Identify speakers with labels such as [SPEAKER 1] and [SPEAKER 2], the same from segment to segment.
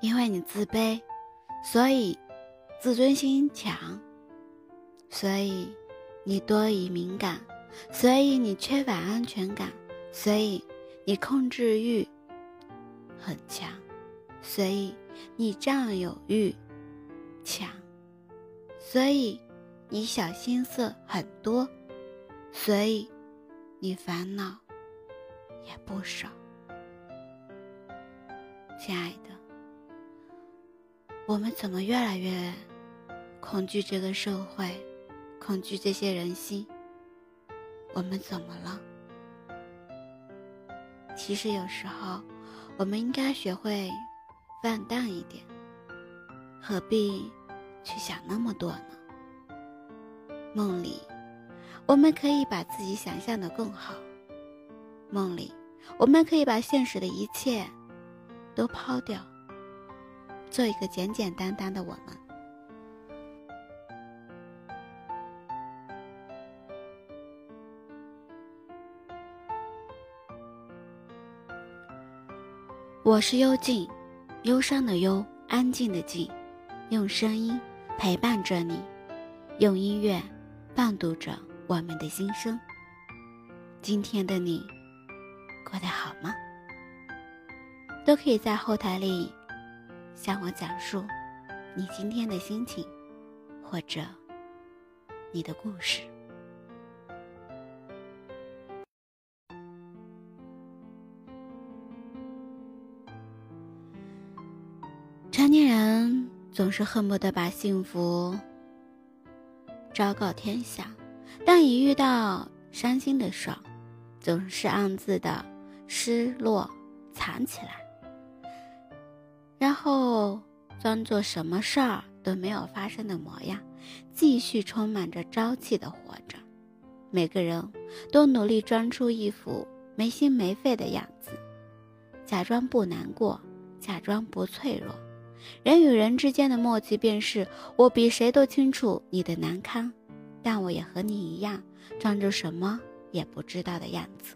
[SPEAKER 1] 因为你自卑，所以自尊心强，所以你多疑敏感，所以你缺乏安全感，所以你控制欲很强，所以你占有欲强，所以你小心思很多，所以你烦恼也不少，亲爱的。我们怎么越来越恐惧这个社会，恐惧这些人心？我们怎么了？其实有时候，我们应该学会放淡一点，何必去想那么多呢？梦里，我们可以把自己想象的更好；梦里，我们可以把现实的一切都抛掉。做一个简简单单的我们。我是幽静，忧伤的忧，安静的静，用声音陪伴着你，用音乐伴读着我们的心声。今天的你过得好吗？都可以在后台里。向我讲述你今天的心情，或者你的故事。成年人总是恨不得把幸福昭告天下，但一遇到伤心的事儿，总是暗自的失落藏起来。然后装作什么事儿都没有发生的模样，继续充满着朝气的活着。每个人都努力装出一副没心没肺的样子，假装不难过，假装不脆弱。人与人之间的默契便是：我比谁都清楚你的难堪，但我也和你一样，装着什么也不知道的样子。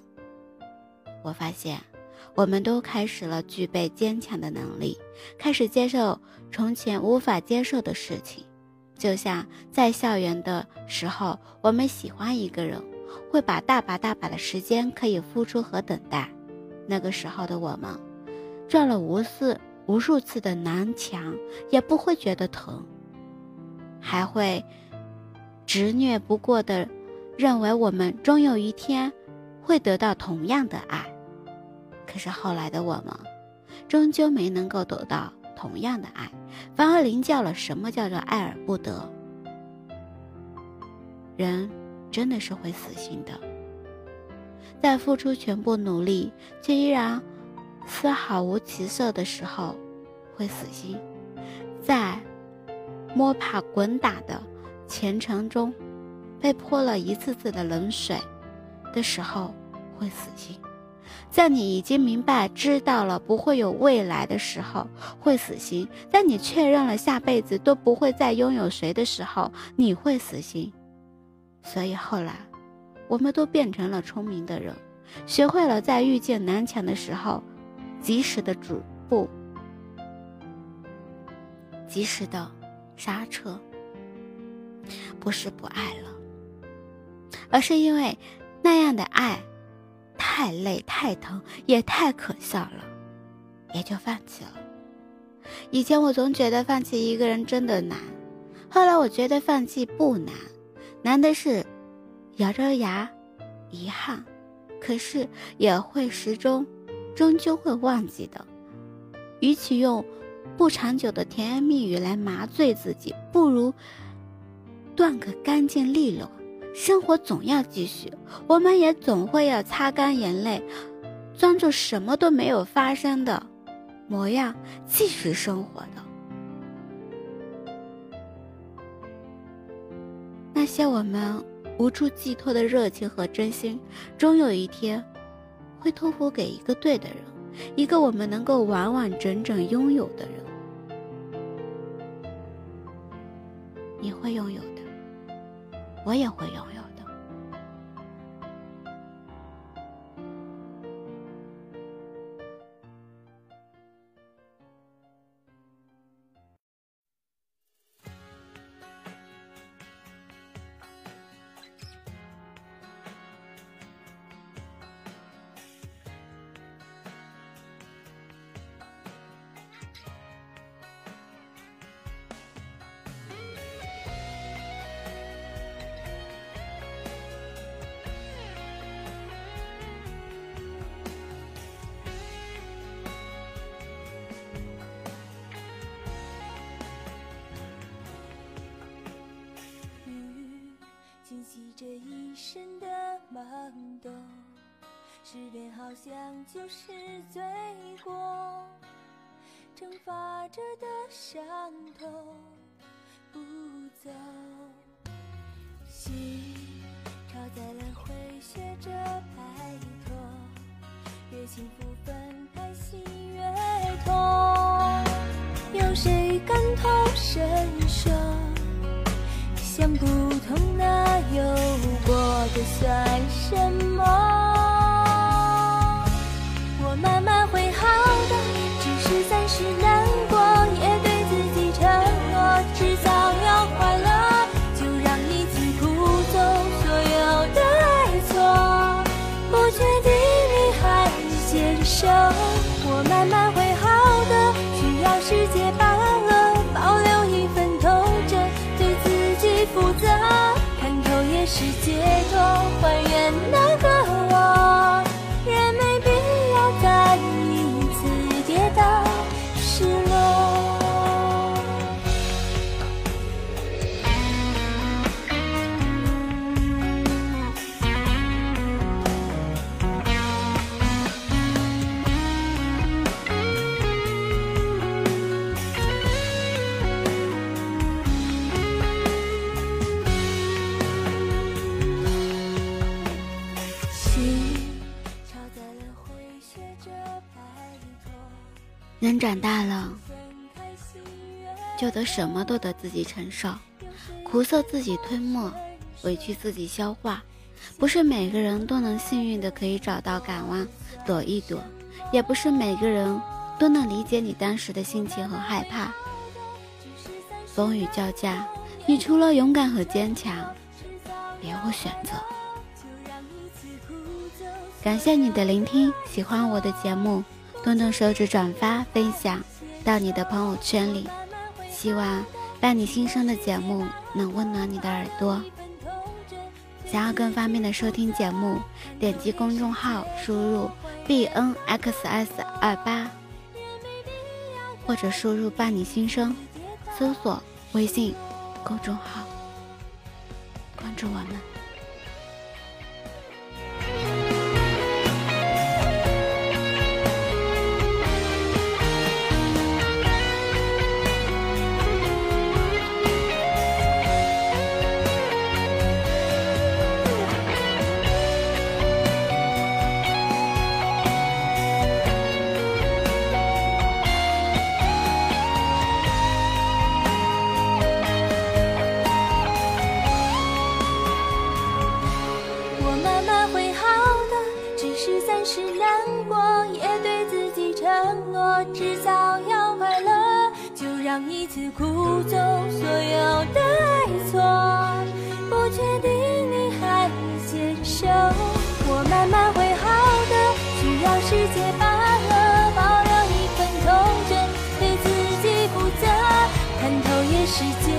[SPEAKER 1] 我发现。我们都开始了具备坚强的能力，开始接受从前无法接受的事情。就像在校园的时候，我们喜欢一个人，会把大把大把的时间可以付出和等待。那个时候的我们，撞了无数无数次的南墙，也不会觉得疼，还会执拗不过的认为我们终有一天会得到同样的爱。可是后来的我们，终究没能够得到同样的爱，反而领教了什么叫做爱而不得。人真的是会死心的，在付出全部努力却依然丝毫无起色的时候，会死心；在摸爬滚打的前程中，被泼了一次次的冷水的时候，会死心。在你已经明白、知道了不会有未来的时候，会死心；在你确认了下辈子都不会再拥有谁的时候，你会死心。所以后来，我们都变成了聪明的人，学会了在遇见南墙的时候，及时的止步，及时的刹车。不是不爱了，而是因为那样的爱。太累、太疼，也太可笑了，也就放弃了。以前我总觉得放弃一个人真的难，后来我觉得放弃不难，难的是咬着牙遗憾，可是也会始终，终究会忘记的。与其用不长久的甜言蜜语来麻醉自己，不如断个干净利落，生活总要继续，我们也总会要擦干眼泪，装作什么都没有发生的模样继续生活的。那些我们无处寄托的热情和真心，终有一天会托付给一个对的人，一个我们能够完完整整拥有的人。你会拥有，我也会拥记
[SPEAKER 2] 着一生的懵懂，失恋好像就是罪过，惩罚着的伤痛不走，心超载了回学着不通，那又过的算什么？世界。
[SPEAKER 1] 人长大了，就得什么都得自己承受，苦涩自己吞没，委屈自己消化。不是每个人都能幸运的可以找到港湾躲一躲，也不是每个人都能理解你当时的心情和害怕。风雨交加，你除了勇敢和坚强，别无选择。感谢你的聆听，喜欢我的节目。动动手指转发分享到你的朋友圈里，希望伴你心声的节目能温暖你的耳朵。想要更方便的收听节目，点击公众号输入 b n x s 二八，或者输入伴你心声，搜索微信公众号，关注我们。若迟早要快乐，就让一次哭走所有的爱错，不确定你还牵手，我慢慢会
[SPEAKER 2] 好的，只要世界罢了，保留一份童真，对自己负责，看透也是解。